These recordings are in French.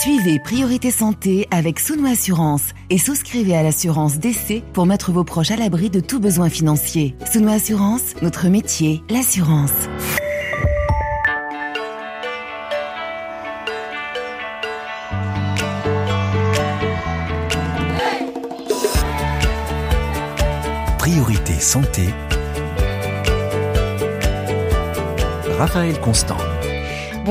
Suivez Priorité Santé avec Souno Assurance et souscrivez à l'assurance d'essai pour mettre vos proches à l'abri de tout besoin financier. Souno Assurance, notre métier, l'assurance. Priorité Santé. Raphaël Constant.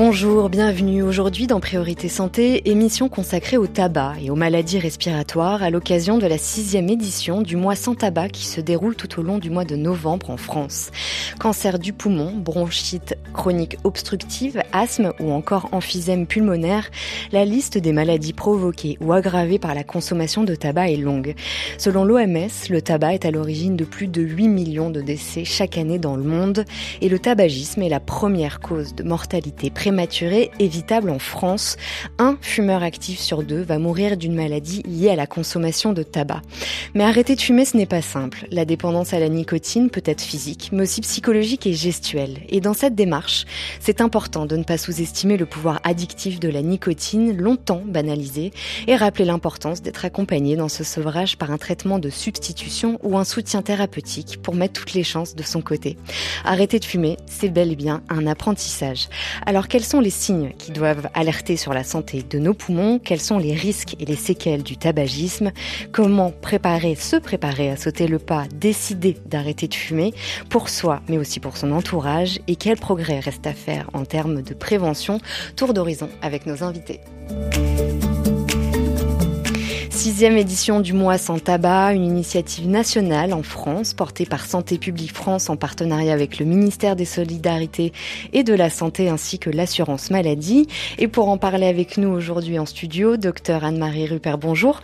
Bonjour, bienvenue aujourd'hui dans Priorité Santé, émission consacrée au tabac et aux maladies respiratoires à l'occasion de la sixième édition du mois sans tabac qui se déroule tout au long du mois de novembre en France. Cancer du poumon, bronchite chronique obstructive, asthme ou encore emphysème pulmonaire, la liste des maladies provoquées ou aggravées par la consommation de tabac est longue. Selon l'OMS, le tabac est à l'origine de plus de 8 millions de décès chaque année dans le monde et le tabagisme est la première cause de mortalité prématuré évitable en France. Un fumeur actif sur deux va mourir d'une maladie liée à la consommation de tabac. Mais arrêter de fumer, ce n'est pas simple. La dépendance à la nicotine peut être physique, mais aussi psychologique et gestuelle. Et dans cette démarche, c'est important de ne pas sous-estimer le pouvoir addictif de la nicotine, longtemps banalisé, et rappeler l'importance d'être accompagné dans ce sevrage par un traitement de substitution ou un soutien thérapeutique pour mettre toutes les chances de son côté. Arrêter de fumer, c'est bel et bien un apprentissage. Alors quels sont les signes qui doivent alerter sur la santé de nos poumons? Quels sont les risques et les séquelles du tabagisme? Comment préparer, se préparer à sauter le pas, décider d'arrêter de fumer pour soi, mais aussi pour son entourage? Et quel progrès reste à faire en termes de prévention? Tour d'horizon avec nos invités. Sixième édition du mois sans tabac, une initiative nationale en France portée par Santé publique France en partenariat avec le ministère des Solidarités et de la Santé ainsi que l'assurance maladie. Et pour en parler avec nous aujourd'hui en studio, docteur Anne-Marie Rupert, bonjour.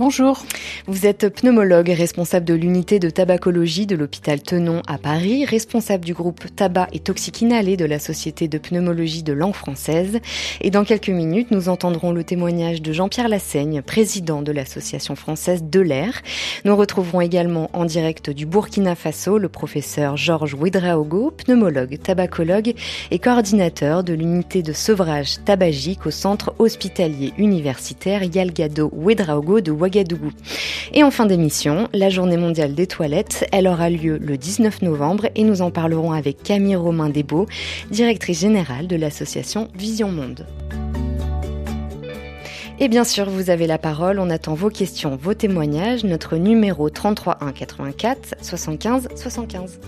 Bonjour. Vous êtes pneumologue et responsable de l'unité de tabacologie de l'hôpital Tenon à Paris, responsable du groupe Tabac et Toxiques Inhalés de la Société de pneumologie de langue française. Et dans quelques minutes, nous entendrons le témoignage de Jean-Pierre Lassaigne, président de l'association française de l'air. Nous retrouverons également en direct du Burkina Faso le professeur Georges Ouedraogo, pneumologue, tabacologue et coordinateur de l'unité de sevrage tabagique au centre hospitalier universitaire Yalgado Ouedraogo de Ouagadougou et en fin d'émission, la journée mondiale des toilettes, elle aura lieu le 19 novembre et nous en parlerons avec Camille Romain Desbeaux, directrice générale de l'association Vision Monde. Et bien sûr, vous avez la parole. On attend vos questions, vos témoignages. Notre numéro 33 1 84 75 75.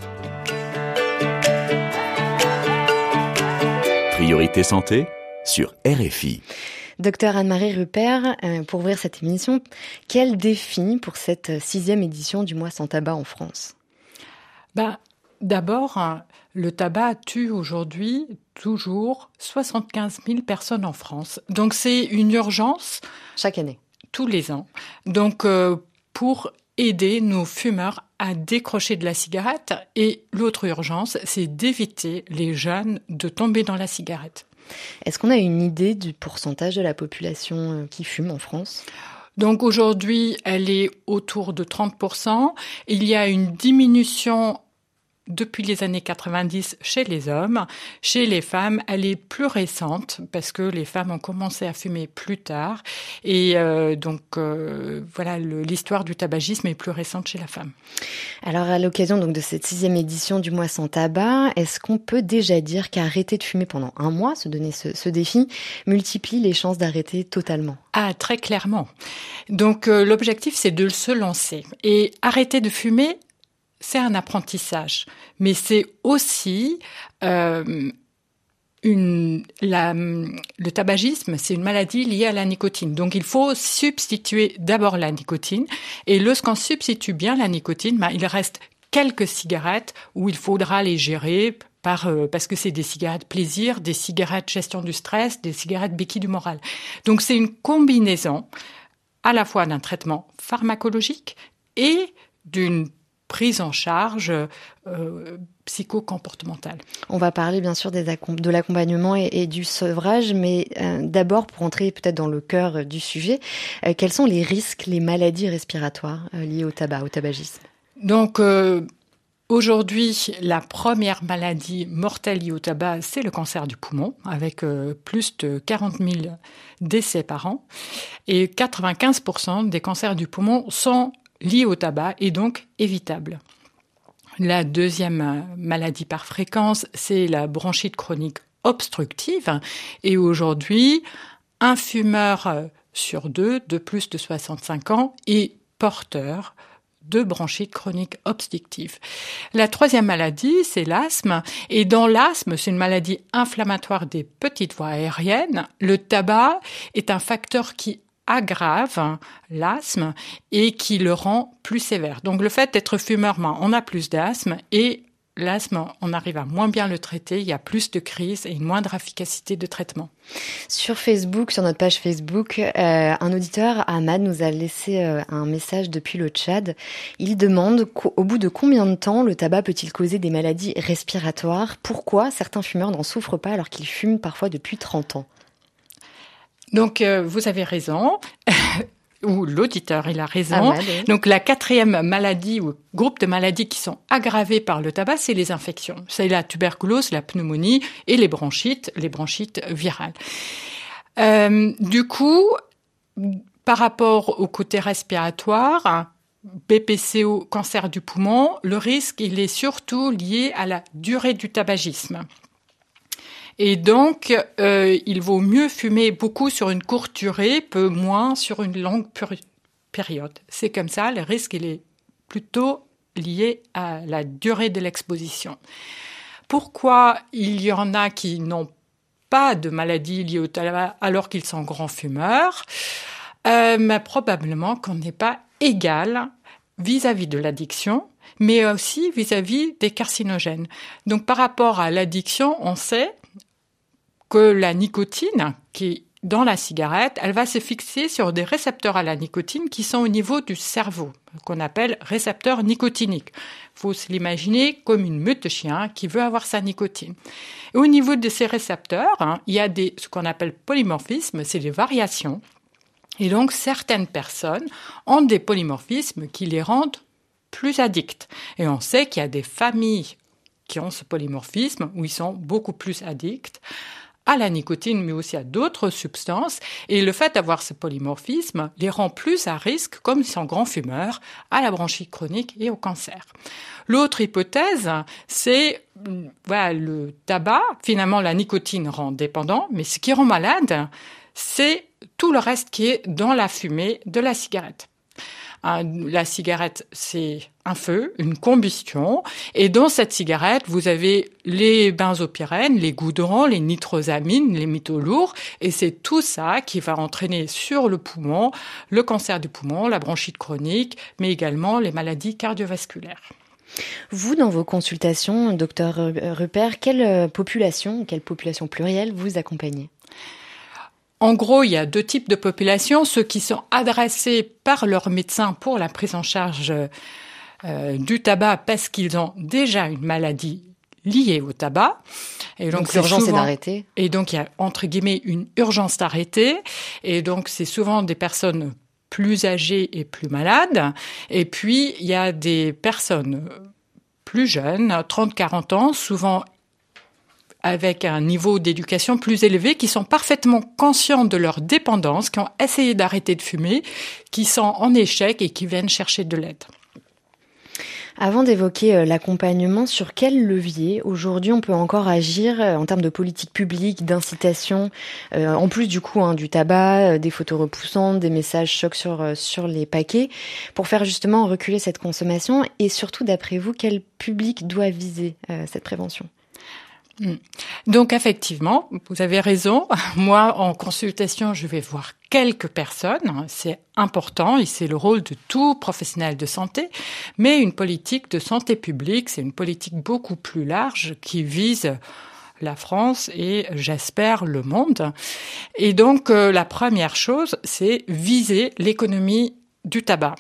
Priorité santé sur RFI. Docteur Anne-Marie Rupert, euh, pour ouvrir cette émission, quel défi pour cette sixième édition du mois sans tabac en France? Bah, D'abord, le tabac tue aujourd'hui toujours 75 000 personnes en France. Donc c'est une urgence. Chaque année. Tous les ans. Donc euh, pour aider nos fumeurs à décrocher de la cigarette. Et l'autre urgence, c'est d'éviter les jeunes de tomber dans la cigarette. Est-ce qu'on a une idée du pourcentage de la population euh, qui fume en France? Donc aujourd'hui, elle est autour de 30%. Il y a une diminution depuis les années 90 chez les hommes. Chez les femmes, elle est plus récente parce que les femmes ont commencé à fumer plus tard. Et euh, donc, euh, voilà, l'histoire du tabagisme est plus récente chez la femme. Alors, à l'occasion donc de cette sixième édition du mois sans tabac, est-ce qu'on peut déjà dire qu'arrêter de fumer pendant un mois, se donner ce, ce défi, multiplie les chances d'arrêter totalement? Ah, très clairement. Donc, euh, l'objectif, c'est de se lancer. Et arrêter de fumer, c'est un apprentissage, mais c'est aussi euh, le tabagisme, c'est une maladie liée à la nicotine. Donc il faut substituer d'abord la nicotine, et lorsqu'on substitue bien la nicotine, ben, il reste quelques cigarettes où il faudra les gérer euh, parce que c'est des cigarettes plaisir, des cigarettes gestion du stress, des cigarettes béquille du moral. Donc c'est une combinaison à la fois d'un traitement pharmacologique et d'une prise en charge euh, psycho-comportementale. On va parler bien sûr des de l'accompagnement et, du sevrage, mais euh, d'abord pour entrer peut-être dans le cœur du sujet, euh, quels sont les risques, les maladies respiratoires liées au tabac, au tabagisme? Donc Aujourd'hui, la première maladie mortelle liée au tabac, c'est le cancer du poumon, avec euh, plus de 40 000 décès par an. Et 95% des cancers du poumon sont liés au tabac et donc évitables. La deuxième maladie par fréquence, c'est la bronchite chronique obstructive. Et aujourd'hui, un fumeur sur deux de plus de 65 ans est porteur de bronchite chronique obstructive. La troisième maladie, c'est l'asthme. Et dans l'asthme, c'est une maladie inflammatoire des petites voies aériennes. Le tabac est un facteur qui aggrave l'asthme et qui le rend plus sévère. Donc le fait d'être fumeur, ben, on a plus d'asthme et l'asthme, on arrive à moins bien le traiter, il y a plus de crises et une moindre efficacité de traitement. Sur Facebook, sur notre page Facebook, euh, un auditeur, Ahmad, nous a laissé euh, un message depuis le Tchad. Il demande au bout de combien de temps le tabac peut-il causer des maladies respiratoires? Pourquoi certains fumeurs n'en souffrent pas alors qu'ils fument parfois depuis 30 ans? Donc, euh, vous avez raison. ou l'auditeur, il a raison. Donc la quatrième maladie ou groupe de maladies qui sont aggravées par le tabac, c'est les infections. C'est la tuberculose, la pneumonie et les bronchites, les bronchites virales. Euh, du coup, par rapport au côté respiratoire, BPCO, cancer du poumon, le risque, il est surtout lié à la durée du tabagisme. Et donc, euh, il vaut mieux fumer beaucoup sur une courte durée, peu moins sur une longue période. C'est comme ça, le risque, il est plutôt lié à la durée de l'exposition. Pourquoi il y en a qui n'ont pas de maladie liée au tabac alors qu'ils sont grands fumeurs? Euh, mais Probablement qu'on n'est pas égal vis-à-vis de l'addiction, mais aussi vis-à-vis -vis des carcinogènes. Donc par rapport à l'addiction, on sait que la nicotine, qui dans la cigarette, elle va se fixer sur des récepteurs à la nicotine qui sont au niveau du cerveau, qu'on appelle récepteurs nicotiniques. Faut se l'imaginer comme une meute de chiens qui veut avoir sa nicotine. Au niveau de ces récepteurs, hein, il y a des, ce qu'on appelle polymorphismes, c'est des variations. Et donc, certaines personnes ont des polymorphismes qui les rendent plus addicts. Et on sait qu'il y a des familles qui ont ce polymorphisme où ils sont beaucoup plus addicts à la nicotine, mais aussi à d'autres substances. Et le fait d'avoir ce polymorphisme les rend plus à risque, comme ils sont grands fumeurs, à la bronchite chronique et au cancer. L'autre hypothèse, c'est voilà, le tabac. Finalement, la nicotine rend dépendant, mais ce qui rend malade, c'est tout le reste qui est dans la fumée de la cigarette la cigarette, c'est un feu, une combustion. Et dans cette cigarette, vous avez les benzopyrènes, les goudrons, les nitrosamines, les métaux lourds. Et c'est tout ça qui va entraîner sur le poumon le cancer du poumon, la bronchite chronique, mais également les maladies cardiovasculaires. Vous, dans vos consultations, docteur Rupert, quelle population, quelle population plurielle vous accompagnez? En gros, il y a deux types de populations, ceux qui sont adressés par leur médecin pour la prise en charge euh, du tabac parce qu'ils ont déjà une maladie liée au tabac. Et donc, l'urgence est d'arrêter. Et donc il y a entre guillemets une urgence d'arrêter. Et donc c'est souvent des personnes plus âgées et plus malades. Et puis il y a des personnes plus jeunes, 30-40 ans, souvent avec un niveau d'éducation plus élevé, qui sont parfaitement conscients de leur dépendance, qui ont essayé d'arrêter de fumer, qui sont en échec et qui viennent chercher de l'aide. Avant d'évoquer euh, l'accompagnement, sur quel levier aujourd'hui on peut encore agir euh, en termes de politique publique, d'incitation, euh, en plus du coup hein, du tabac, des photos repoussantes, des messages chocs sur, les paquets, pour faire justement reculer cette consommation et surtout d'après vous, quel public doit viser cette prévention? Donc effectivement, vous avez raison. Moi, en consultation, je vais voir quelques personnes. C'est important et c'est le rôle de tout professionnel de santé. Mais une politique de santé publique, c'est une politique beaucoup plus large qui vise la France et j'espère le monde. Et donc euh, la première chose, c'est viser l'économie du tabac.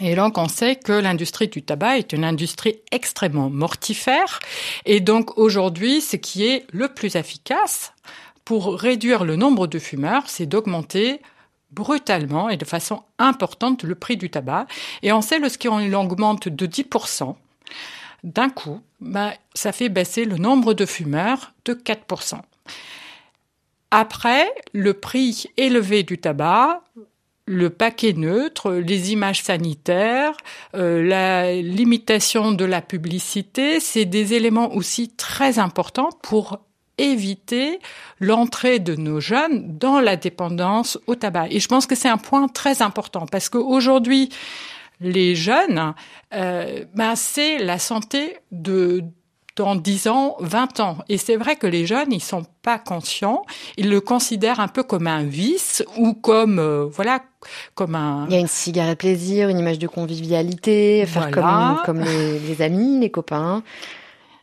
Et donc, on sait que l'industrie du tabac est une industrie extrêmement mortifère. Et donc, aujourd'hui, ce qui est le plus efficace pour réduire le nombre de fumeurs, c'est d'augmenter brutalement et de façon importante le prix du tabac. Et on sait lorsqu'on augmente de 10%, d'un coup, bah, ça fait baisser le nombre de fumeurs de 4%. Après, le prix élevé du tabac, le paquet neutre, les images sanitaires, euh, la limitation de la publicité, c'est des éléments aussi très importants pour éviter l'entrée de nos jeunes dans la dépendance au tabac. Et je pense que c'est un point très important parce qu'aujourd'hui, les jeunes, euh, ben c'est la santé de dans 10 ans, 20 ans. Et c'est vrai que les jeunes, ils sont pas conscients. Ils le considèrent un peu comme un vice ou comme, euh, voilà, comme un... Il y a une cigarette plaisir, une image de convivialité, faire comme, comme les, les amis, les copains.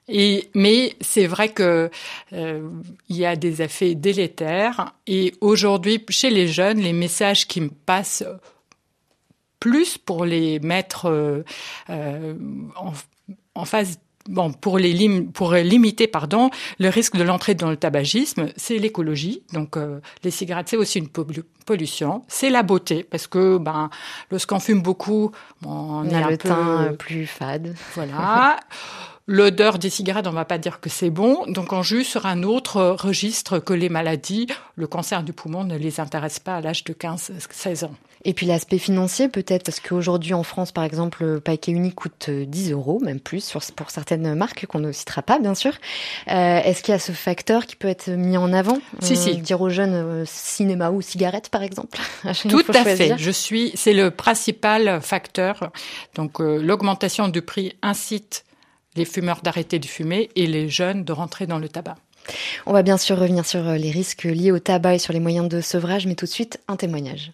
Et, mais c'est vrai que euh, il y a des effets délétères. Et aujourd'hui, chez les jeunes, les messages qui me passent plus pour les mettre euh en, en phase bon, pour, les lim pour limiter pardon, le risque de l'entrée dans le tabagisme, c'est l'écologie. Donc, euh, les cigarettes, c'est aussi une pollution. C'est la beauté, parce que ben, lorsqu'on fume beaucoup, on, a, le teint plus fade. Voilà. L'odeur des cigarettes, on va pas dire que c'est bon. Donc, on joue sur un autre registre que les maladies. Le cancer du poumon ne les intéresse pas à l'âge de 15-16 ans. Et puis l'aspect financier peut-être, parce qu'aujourd'hui en France, par exemple, le paquet unique coûte 10 euros, même plus, pour certaines marques qu'on ne citera pas, bien sûr. Euh, Est-ce qu'il y a ce facteur qui peut être mis en avant? Si, si. Dire aux jeunes euh, cinéma ou cigarette, par exemple Tout à fait. Je suis, c'est le principal facteur. Donc euh, l'augmentation du prix incite les fumeurs d'arrêter de fumer et les jeunes de rentrer dans le tabac. On va bien sûr revenir sur euh, les risques liés au tabac et sur les moyens de sevrage, mais tout de suite, un témoignage.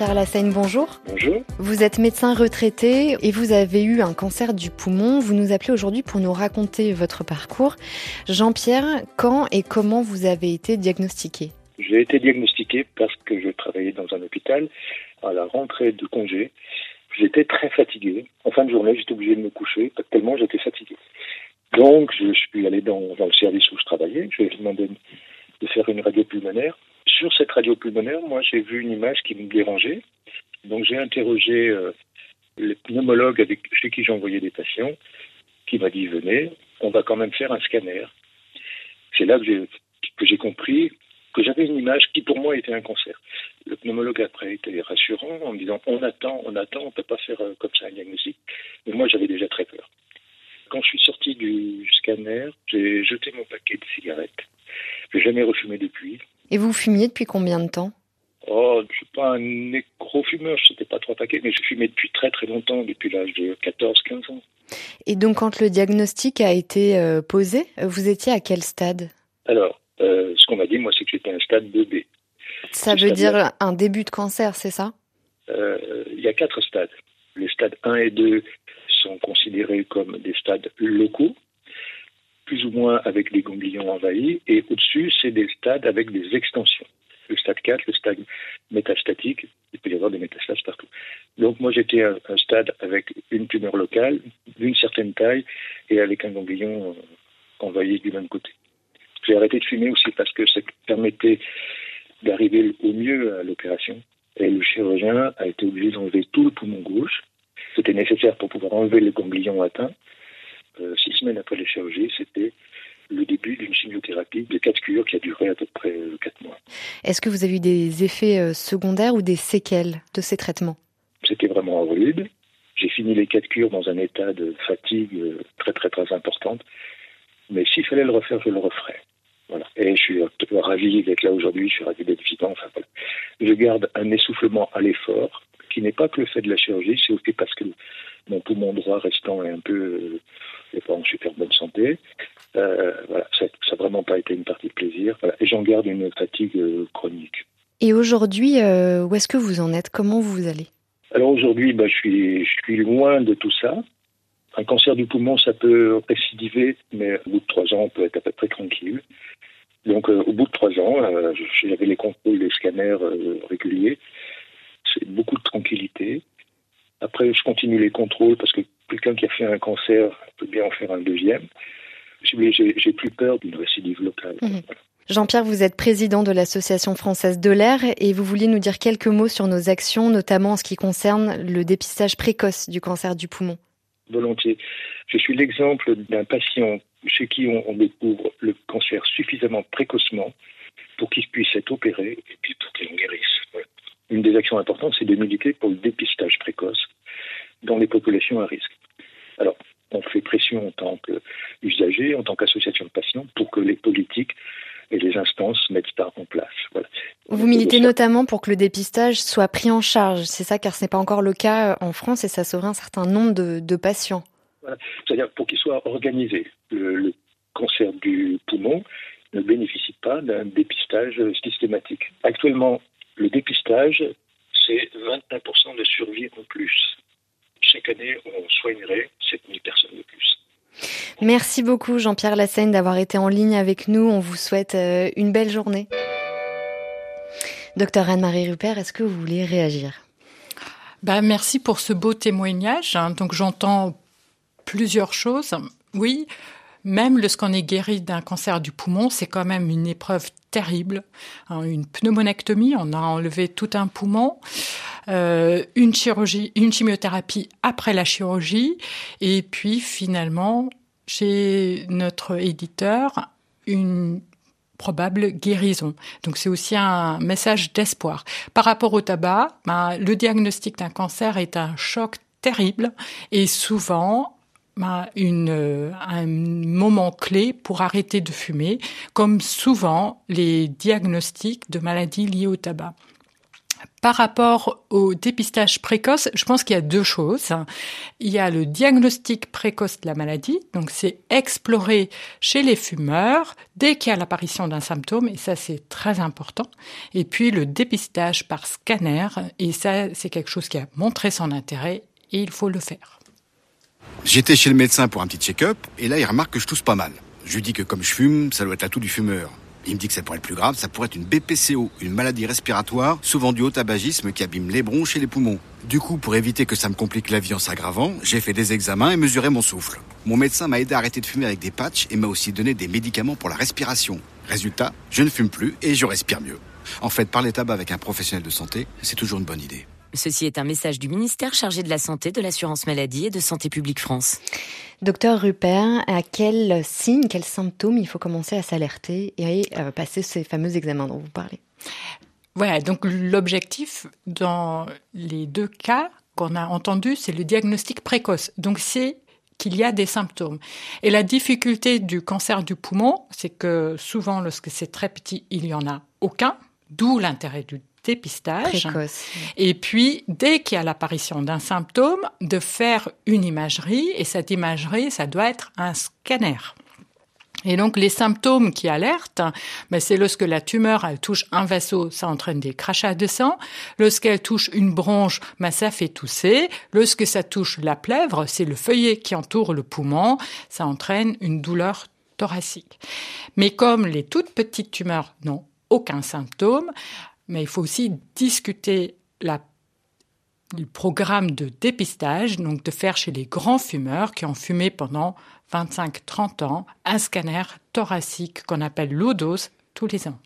Jean-Pierre Lassaigne, bonjour. Bonjour. Vous êtes médecin retraité et vous avez eu un cancer du poumon. Vous nous appelez aujourd'hui pour nous raconter votre parcours. Jean-Pierre, quand et comment vous avez été diagnostiqué? J'ai été diagnostiqué parce que je travaillais dans un hôpital à la rentrée de congé. J'étais très fatigué. En fin de journée, j'étais obligé de me coucher tellement j'étais fatigué. Donc, je suis allé dans, dans le service où je travaillais. Je lui ai demandé de faire une radio pulmonaire sur cette radio pulmonaire, moi, j'ai vu une image qui me dérangeait. Donc, j'ai interrogé euh, le pneumologue avec, chez qui envoyé des patients, qui m'a dit venez, on va quand même faire un scanner. C'est là que j'ai compris que j'avais une image qui pour moi était un cancer. Le pneumologue après était rassurant en me disant on attend, on attend, on ne peut pas faire euh, comme ça un diagnostic. Mais moi j'avais déjà très peur. Quand je suis sorti du scanner, j'ai jeté mon paquet de cigarettes. Je n'ai jamais refumé depuis. Et vous fumiez depuis combien de temps? Oh, je suis pas un nécro-fumeur, je n'étais pas trop paquets, mais je fumais depuis très très longtemps, depuis l'âge de 14-15 ans. Et donc quand le diagnostic a été euh, posé, vous étiez à quel stade? Alors, euh, ce qu'on m'a dit, moi, c'est que j'étais un stade 2B. Ça veut dire un début de cancer, c'est ça? Euh, Il y a quatre stades. Les stades 1 et 2 sont considérés comme des stades locaux, plus ou moins avec des ganglions envahis, et au-dessus, c'est des stades avec des extensions. Le stade 4, le stade métastatique, il peut y avoir des métastases partout. Donc moi j'étais à un stade avec une tumeur locale d'une certaine taille et avec un ganglion euh, envahi du même côté. J'ai arrêté de fumer aussi parce que ça permettait d'arriver au mieux à l'opération. Et le chirurgien a été obligé d'enlever tout le poumon gauche. C'était nécessaire pour pouvoir enlever le ganglion atteint. Euh, six semaines après les chirurgies, c'était le début d'une chimiothérapie de quatre cures qui a duré à peu près euh, quatre mois. Est-ce que vous avez eu des effets euh, secondaires ou des séquelles de ces traitements? C'était vraiment rude. J'ai fini les quatre cures dans un état de fatigue très très très importante. Mais s'il fallait le refaire, je le referais. Voilà. Et je suis ravi d'être là aujourd'hui, je suis ravi d'être vivant. Enfin, voilà. Je garde un essoufflement à l'effort qui n'est pas que le fait de la chirurgie, c'est aussi parce que mon poumon droit restant est un peu n'est pas en super bonne santé. Euh, voilà, ça n'a vraiment pas été une partie de plaisir. Voilà, et j'en garde une fatigue euh, chronique. Et aujourd'hui, euh, où est-ce que vous en êtes? Comment vous allez? Alors aujourd'hui, bah, je, suis, je suis loin de tout ça. Un cancer du poumon, ça peut récidiver, mais au bout de trois ans, on peut être à peu près tranquille. Donc, euh, au bout de trois ans, euh, j'avais les contrôles des scanners euh, réguliers. C'est beaucoup de tranquillité. Après, je continue les contrôles parce que quelqu'un qui a fait un cancer peut bien en faire un deuxième. J'ai plus peur d'une récidive locale. Mmh. Jean-Pierre, vous êtes président de l'Association française de l'air et vous vouliez nous dire quelques mots sur nos actions, notamment en ce qui concerne le dépistage précoce du cancer du poumon. Volontiers. Je suis l'exemple d'un patient chez qui on, découvre le cancer suffisamment précocement pour qu'il puisse être opéré et puis pour qu'il en guérisse. Une des actions importantes, c'est de militer pour le dépistage précoce dans les populations à risque. Alors, on fait pression en tant qu'usager, en tant qu'association de patients, pour que les politiques et les instances mettent ça en place. Vous militez notamment pour que le dépistage soit pris en charge, c'est ça, car ce n'est pas encore le cas en France et ça sauverait un certain nombre de, patients. C'est-à-dire pour qu'il soit organisé. Le, cancer du poumon ne bénéficie pas d'un dépistage systématique. Actuellement, le dépistage, c'est 25% de survie en plus. Chaque année, on soignerait 7000 personnes de plus. Merci beaucoup Jean-Pierre Lassaigne d'avoir été en ligne avec nous. On vous souhaite euh, une belle journée. Docteur Anne-Marie Rupert, est-ce que vous voulez réagir? Ben, Merci pour ce beau témoignage. Hein. Donc j'entends plusieurs choses. Oui, même lorsqu'on est guéri d'un cancer du poumon, c'est quand même une épreuve terrible. Hein. Une pneumonectomie, on a enlevé tout un poumon. Euh, une chirurgie, une chimiothérapie après la chirurgie, et puis finalement, chez notre éditeur, une probable guérison. Donc c'est aussi un message d'espoir. Par rapport au tabac, ben, le diagnostic d'un cancer est un choc terrible et souvent une, un moment clé pour arrêter de fumer, comme souvent les diagnostics de maladies liées au tabac. Par rapport au dépistage précoce, je pense qu'il y a deux choses. Il y a le diagnostic précoce de la maladie, donc c'est explorer chez les fumeurs dès qu'il y a l'apparition d'un symptôme, et ça c'est très important. Et puis le dépistage par scanner, et ça c'est quelque chose qui a montré son intérêt, et il faut le faire. J'étais chez le médecin pour un petit check-up, et là il remarque que je tousse pas mal. Je lui dis que comme je fume, ça doit être tout du fumeur. Il me dit que ça pourrait être plus grave, ça pourrait être une BPCO, une maladie respiratoire, souvent due au tabagisme qui abîme les bronches et les poumons. Du coup, pour éviter que ça me complique la vie en s'aggravant, j'ai fait des examens et mesuré mon souffle. Mon médecin m'a aidé à arrêter de fumer avec des patchs et m'a aussi donné des médicaments pour la respiration. Résultat, je ne fume plus et je respire mieux. En fait, parler tabac avec un professionnel de santé, c'est toujours une bonne idée. Ceci est un message du ministère chargé de la Santé, de l'Assurance Maladie et de Santé Publique France. Docteur Rupert, à quels signes, quels symptômes il faut commencer à s'alerter et à passer ces fameux examens dont vous parlez? Voilà, donc l'objectif dans les deux cas qu'on a entendus, c'est le diagnostic précoce. Donc c'est qu'il y a des symptômes. Et la difficulté du cancer du poumon, c'est que souvent, lorsque c'est très petit, il n'y en a aucun, d'où l'intérêt du dépistage. Et puis, dès qu'il y a l'apparition d'un symptôme, de faire une imagerie. Et cette imagerie, ça doit être un scanner. Et donc les symptômes qui alertent, ben c'est lorsque la tumeur elle touche un vaisseau, ça entraîne des crachats de sang. Lorsqu'elle touche une bronche, ben ça fait tousser. Lorsque ça touche la plèvre, c'est le feuillet qui entoure le poumon, ça entraîne une douleur thoracique. Mais comme les toutes petites tumeurs n'ont aucun symptôme, mais il faut aussi discuter la, le programme de dépistage, donc de faire chez les grands fumeurs qui ont fumé pendant 25-30 ans un scanner thoracique qu'on appelle l'ODOS tous les ans.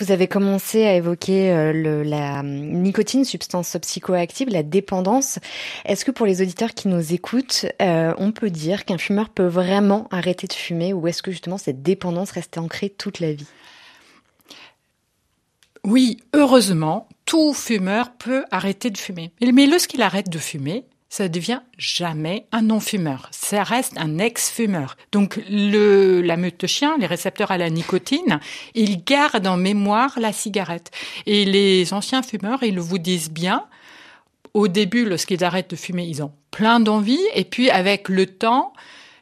Vous avez commencé à évoquer euh, la nicotine, substance psychoactive, la dépendance. Est-ce que pour les auditeurs qui nous écoutent, euh, on peut dire qu'un fumeur peut vraiment arrêter de fumer ou est-ce que justement cette dépendance reste ancrée toute la vie? Oui, heureusement, tout fumeur peut arrêter de fumer. Mais lorsqu'il arrête de fumer, ça devient jamais un non-fumeur. Ça reste un ex-fumeur. Donc le, la meute de chien, les récepteurs à la nicotine, ils gardent en mémoire la cigarette. Et les anciens fumeurs, ils vous disent bien, au début, lorsqu'ils arrêtent de fumer, ils ont plein d'envies. Et puis avec le temps,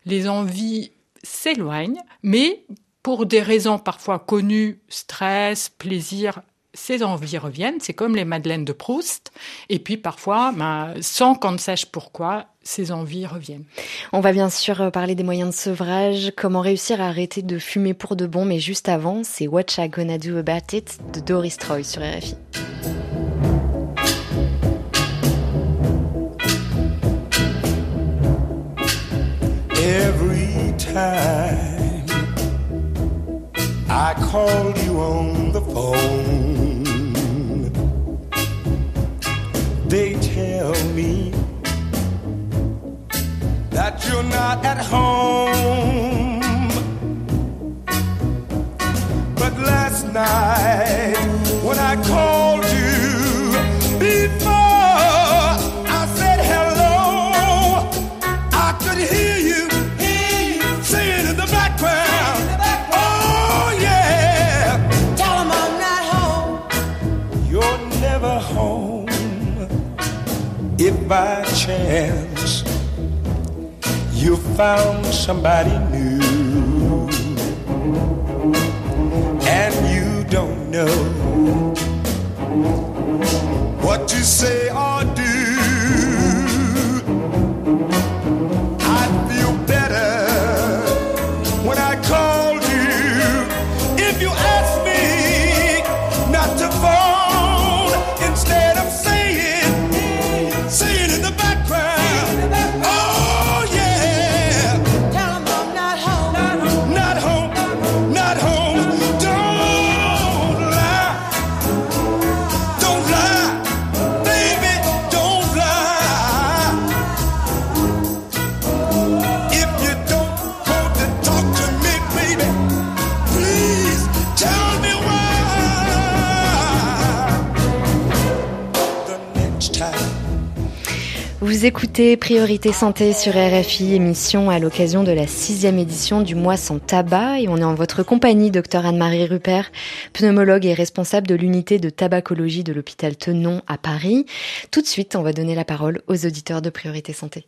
les envies s'éloignent. Mais pour des raisons parfois connues, stress, plaisir, ces envies reviennent, c'est comme les madeleines de Proust, et puis parfois, ben, sans qu'on ne sache pourquoi, ces envies reviennent. On va bien sûr euh, parler des moyens de sevrage, comment réussir à arrêter de fumer pour de bon, mais juste avant, c'est What I Gonna Do About It de Doris Troy sur RFI. Every time I called you on found somebody Vous écoutez Priorité Santé sur RFI, émission à l'occasion de la sixième édition du mois sans tabac et on est en votre compagnie, docteur Anne-Marie Rupert, pneumologue et responsable de l'unité de tabacologie de l'hôpital Tenon à Paris. Tout de suite, on va donner la parole aux auditeurs de Priorité Santé.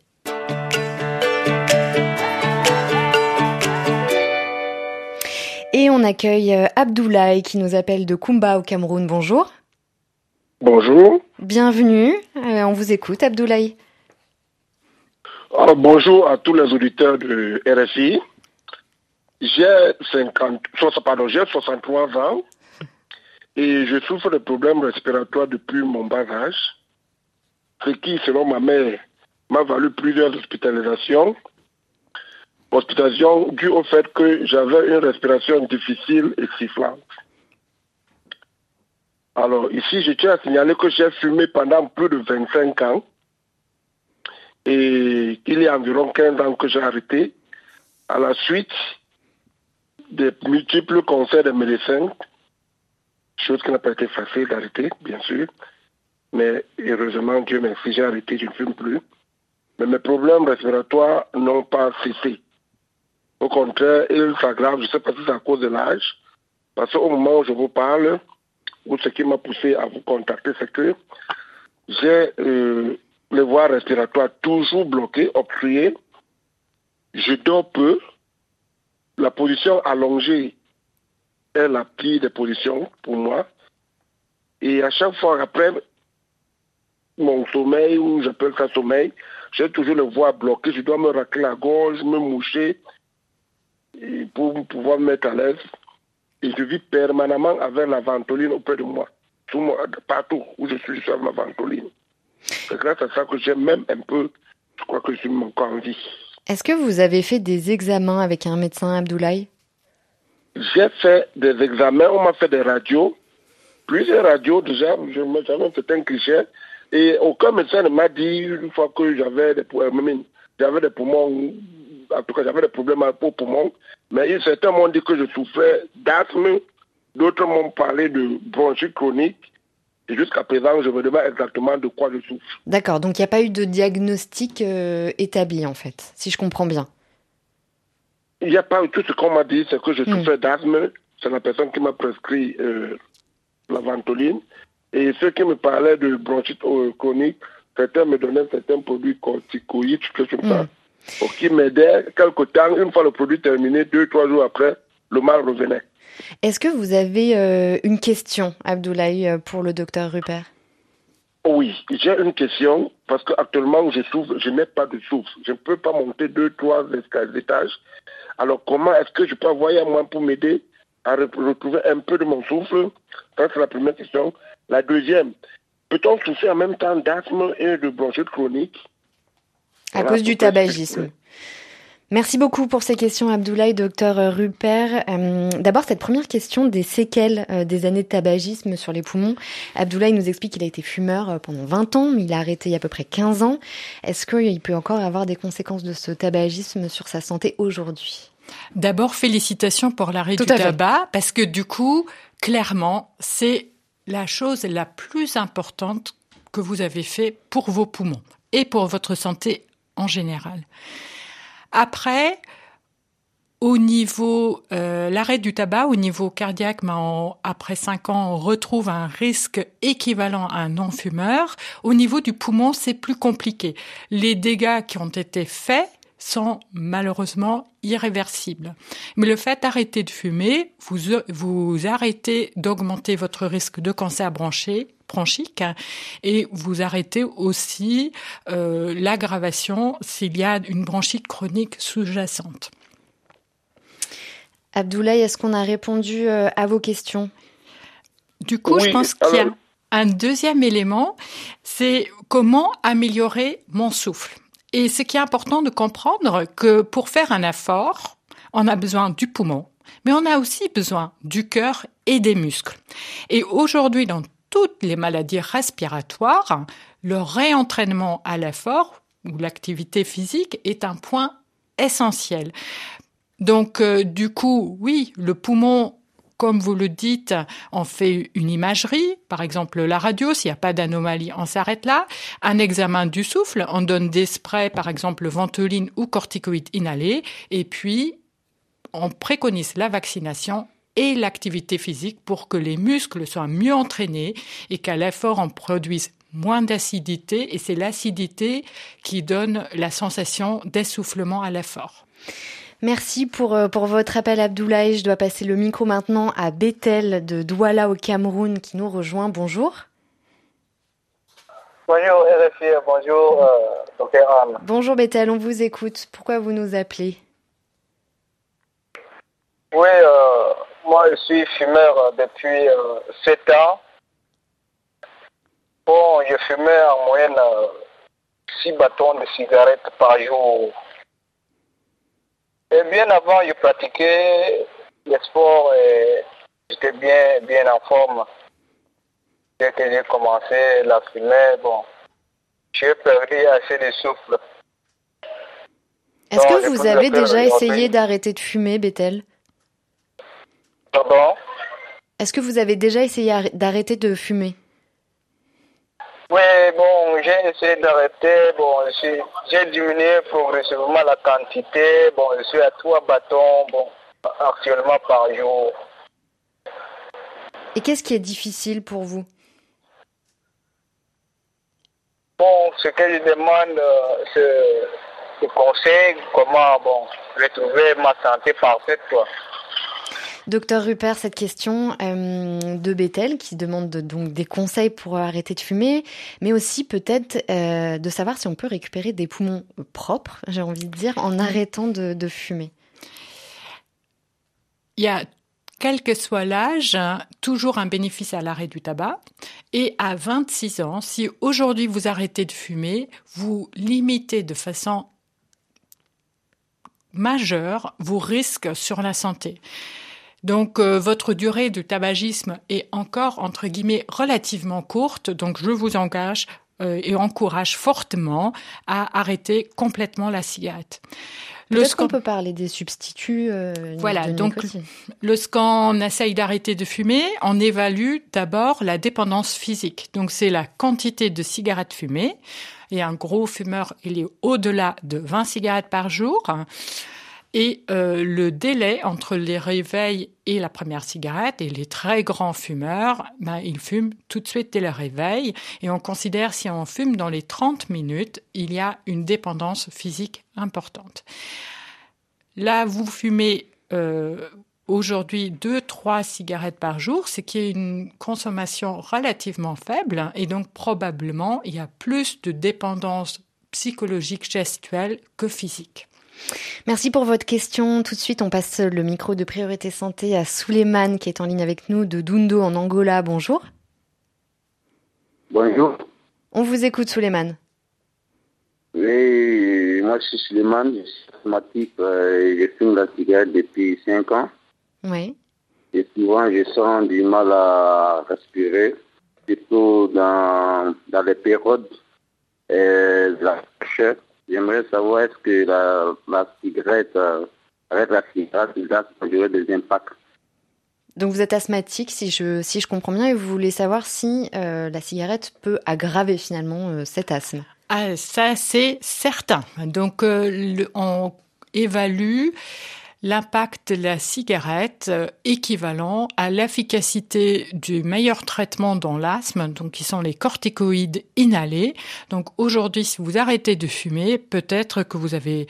Et on accueille euh, Abdoulaye qui nous appelle de Kumba au Cameroun. Bonjour. Bonjour. Bienvenue. Euh, on vous écoute, Abdoulaye. Alors, bonjour à tous les auditeurs de RFI. J'ai 50, so- pardon, j'ai 63 ans et je souffre de problèmes respiratoires depuis mon bas âge, ce qui, selon ma mère, m'a valu plusieurs hospitalisations. Hospitalisation due au fait que j'avais une respiration difficile et sifflante. Alors, ici, je tiens à signaler que j'ai fumé pendant plus de 25 ans et il y a environ 15 ans que j'ai arrêté à la suite des multiples conseils des médecins, chose qui n'a pas été facile d'arrêter, bien sûr, mais heureusement, Dieu merci, j'ai arrêté, je ne fume plus. Mais mes problèmes respiratoires n'ont pas cessé. Au contraire, ils s'aggravent, je ne sais pas si c'est à cause de l'âge, parce qu'au moment où je vous parle, ou ce qui m'a poussé à vous contacter, c'est que j'ai euh, les voies respiratoires toujours bloquées, obstruées. Je dors peu. La position allongée est la pire des positions pour moi. Et à chaque fois après mon sommeil, ou j'appelle ça sommeil, j'ai toujours les voies bloquées. Je dois me racler la gorge, me moucher pour pouvoir me mettre à l'aise. Et je vis permanemment avec la ventoline auprès de moi. Tout moi partout où je suis, je suis ma ventoline. C'est grâce à ça que j'ai même un peu, je crois que je suis encore en vie. Est-ce que vous avez fait des examens avec un médecin, Abdoulaye? J'ai fait des examens, on m'a fait des radios, plusieurs radios déjà, je me un cliché, et aucun médecin ne m'a dit une fois que j'avais des, euh, j'avais des poumons, en tout cas j'avais des problèmes aux poumons, mais certains m'ont dit que je souffrais d'asthme, d'autres m'ont parlé de bronchite chronique, et jusqu'à présent je me demande exactement de quoi je souffre. D'accord, donc il n'y a pas eu de diagnostic euh, établi en fait, si je comprends bien. Il n'y a pas eu tout ce qu'on m'a dit, c'est que je souffrais d'asthme. C'est la personne qui m'a prescrit euh, la ventoline. Et ceux qui me parlaient de bronchite euh, chronique, certains me donnaient certains produits corticoïdes, quelque chose comme ça, pour qui m'aidaient quelque temps. Une fois le produit terminé, deux, trois jours après, le mal revenait. Est-ce que vous avez euh, une question, Abdoulaye, euh, pour le docteur Rupert? Oui, j'ai une question parce qu'actuellement je souffre, je n'ai pas de souffle. Je ne peux pas monter deux, trois étages. Alors comment est-ce que je peux envoyer à moi pour m'aider à re- retrouver un peu de mon souffle? Ça c'est la première question. La deuxième, peut-on souffrir en même temps d'asthme et de bronchite chronique? À Voilà, cause du tabagisme. Merci beaucoup pour ces questions, Abdoulaye, docteur Rupert. Euh, D'abord, cette première question des séquelles euh, des années de tabagisme sur les poumons. Abdoulaye nous explique qu'il a été fumeur euh, pendant 20 ans, mais il a arrêté il y a à peu près 15 ans. Est-ce qu'il peut encore avoir des conséquences de ce tabagisme sur sa santé aujourd'hui? D'abord, félicitations pour l'arrêt du fait. tabac, parce que du coup, clairement, c'est la chose la plus importante que vous avez fait pour vos poumons et pour votre santé en général. Après, au niveau euh, l'arrêt du tabac, au niveau cardiaque, ben, après 5 ans, on retrouve un risque équivalent à un non-fumeur. Au niveau du poumon, c'est plus compliqué. Les dégâts qui ont été faits sont malheureusement irréversibles. Mais le fait d'arrêter de fumer, vous, vous arrêtez d'augmenter votre risque de cancer branché, bronchique et vous arrêtez aussi euh, l'aggravation s'il y a une bronchite chronique sous-jacente. Abdoulaye, est-ce qu'on a répondu euh, à vos questions? Du coup, Oui, je pense qu'il y a un deuxième élément, c'est comment améliorer mon souffle. Et ce qui est important de comprendre que pour faire un effort, on a besoin du poumon, mais on a aussi besoin du cœur et des muscles. Et aujourd'hui, dans toutes les maladies respiratoires, le réentraînement à l'effort ou l'activité physique est un point essentiel. Donc, euh, du coup, oui, le poumon, comme vous le dites, on fait une imagerie, par exemple la radio, s'il n'y a pas d'anomalie, on s'arrête là. Un examen du souffle, on donne des sprays, par exemple ventoline ou corticoïdes inhalés, et puis on préconise la vaccination et l'activité physique pour que les muscles soient mieux entraînés et qu'à l'effort on produise moins d'acidité et c'est l'acidité qui donne la sensation d'essoufflement à l'effort. Merci pour, euh, pour votre appel, Abdoulaye. Je dois passer le micro maintenant à Bethel de Douala au Cameroun qui nous rejoint. Bonjour. Bonjour RFI, bonjour euh, Anne. Bonjour Bethel, on vous écoute. Pourquoi vous nous appelez? Oui, euh, moi je suis fumeur euh, depuis euh, 7 ans. Bon, je fumais en moyenne 6 bâtons de cigarettes par jour. Et bien avant, je pratiquais le sport et j'étais bien, bien en forme. Dès que j'ai commencé la fumer, bon, j'ai perdu assez de souffle. Est-ce que vous avez déjà essayé d'arrêter de fumer, Bethel? Pardon Est-ce que vous avez déjà essayé ar- d'arrêter de fumer? Oui, bon, j'ai essayé d'arrêter. Bon, j'ai diminué progressivement la quantité. Bon, je suis à trois bâtons, bon, actuellement par jour. Et qu'est-ce qui est difficile pour vous? Bon, ce que je demande, euh, c'est des conseils, comment, bon, retrouver ma santé parfaite, quoi. Docteur Rupert, cette question euh, de Bethel qui demande de- donc des conseils pour arrêter de fumer, mais aussi peut-être euh, de savoir si on peut récupérer des poumons propres, j'ai envie de dire, en arrêtant de, de fumer. Il y a, quel que soit l'âge, toujours un bénéfice à l'arrêt du tabac. Et à 26 ans, si aujourd'hui vous arrêtez de fumer, vous limitez de façon majeure vos risques sur la santé. Donc euh, votre durée de tabagisme est encore entre guillemets relativement courte, donc je vous engage euh, et encourage fortement à arrêter complètement la cigarette. Peut-être qu'on peut parler des substituts euh, Voilà, de donc nicotine. lorsqu'on essaye d'arrêter de fumer, on évalue d'abord la dépendance physique. Donc c'est la quantité de cigarettes fumées. Et un gros fumeur, il est au-delà de 20 cigarettes par jour. Et euh, le délai entre les réveils et la première cigarette, et les très grands fumeurs, ben, ils fument tout de suite dès le réveil. Et on considère si on fume dans les 30 minutes, il y a une dépendance physique importante. Là, vous fumez euh, aujourd'hui 2-3 cigarettes par jour, ce qui est une consommation relativement faible. Et donc, probablement, il y a plus de dépendance psychologique gestuelle que physique. Merci pour votre question. Tout de suite, on passe le micro de Priorité Santé à Souleymane qui est en ligne avec nous de Dundo en Angola. Bonjour. Bonjour. On vous écoute, Souleymane. Oui, moi je suis Suleiman, je suis asthmatique, euh, je fume la cigarette depuis 5 ans. Oui. Et souvent je sens du mal à respirer, surtout dans, dans les périodes euh, de la fraîcheur. J'aimerais savoir est-ce que la, la cigarette, euh, arrête la cigarette, ça aurait des impacts? Donc vous êtes asthmatique, si je, si je comprends bien, et vous voulez savoir si euh, la cigarette peut aggraver finalement euh, cet asthme. Ah, ça, c'est certain. Donc, euh, le- on évalue l'impact de la cigarette euh, équivalent à l'efficacité du meilleur traitement dans l'asthme, donc qui sont les corticoïdes inhalés. Donc aujourd'hui, si vous arrêtez de fumer, peut-être que vous avez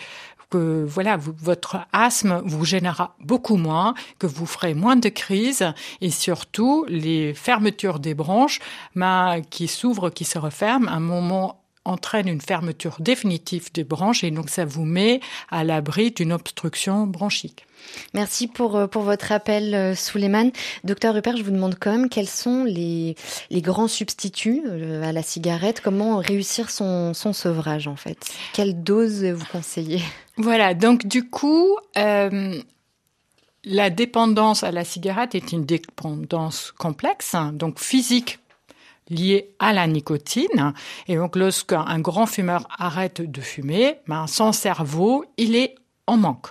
que voilà, votre asthme vous gênera beaucoup moins, que vous ferez moins de crises et surtout les fermetures des branches ben, qui s'ouvrent, qui se referment, un moment entraîne une fermeture définitive des branches et donc ça vous met à l'abri d'une obstruction bronchique. Merci pour, euh, pour votre appel, euh, Souleymane. Docteur Rupert, je vous demande quand même quels sont les, les grands substituts euh, à la cigarette, comment réussir son, son sevrage en fait? Quelle dose vous conseillez? Voilà, donc du coup, euh, la dépendance à la cigarette est une dépendance complexe, hein, donc physique liée à la nicotine. Et donc lorsqu'un grand fumeur arrête de fumer, ben, son cerveau, il est en manque.